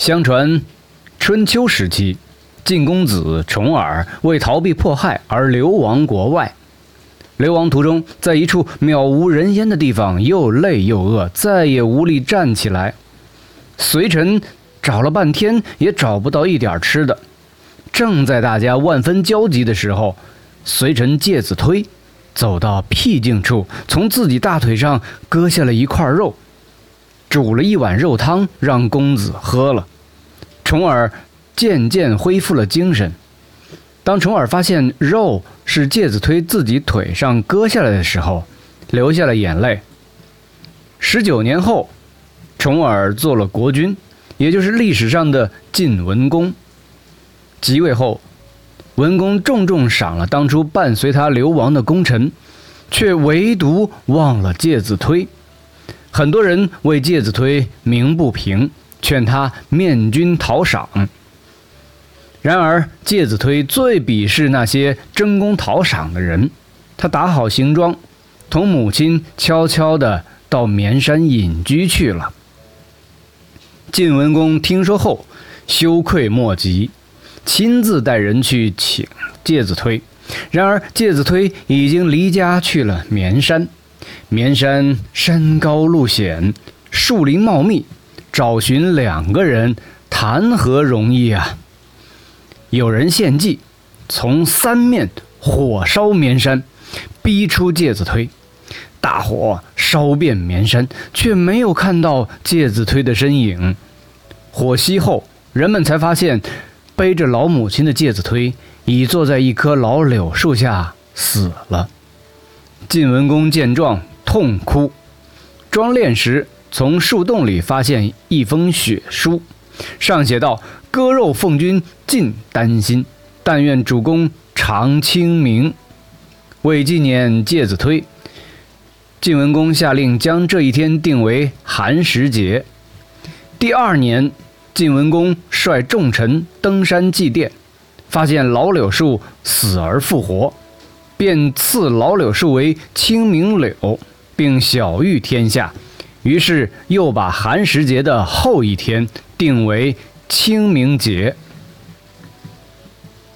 相传，春秋时期，晋公子重耳为逃避迫害而流亡国外。流亡途中，在一处渺无人烟的地方，又累又饿，再也无力站起来。随臣找了半天，也找不到一点吃的。正在大家万分焦急的时候，随臣介子推走到僻静处，从自己大腿上割下了一块肉。煮了一碗肉汤，让公子喝了。重耳渐渐恢复了精神。当重耳发现肉是介子推自己腿上割下来的时候，流下了眼泪。十九年后，重耳做了国君，也就是历史上的晋文公。即位后，文公重重赏了当初伴随他流亡的功臣，却唯独忘了介子推。很多人为介子推鸣不平，劝他面君讨赏。然而介子推最鄙视那些争功讨赏的人。他打好行装，同母亲悄悄地到绵山隐居去了。晋文公听说后，羞愧莫及，亲自带人去请介子推。然而介子推已经离家去了绵山。绵山山高路险，树林茂密，找寻两个人谈何容易啊！有人献计，从三面火烧绵山，逼出介子推。大火烧遍绵山，却没有看到介子推的身影。火熄后，人们才发现，背着老母亲的介子推已坐在一棵老柳树下死了。晋文公见状。痛哭，装殓时从树洞里发现一封血书，上写道：“割肉奉君尽丹心，但愿主公常清明。”为纪念介子推，晋文公下令将这一天定为寒食节。第二年，晋文公率众臣登山祭奠，发现老柳树死而复活，便赐老柳树为清明柳。并晓谕天下，于是又把寒食节的后一天定为清明节。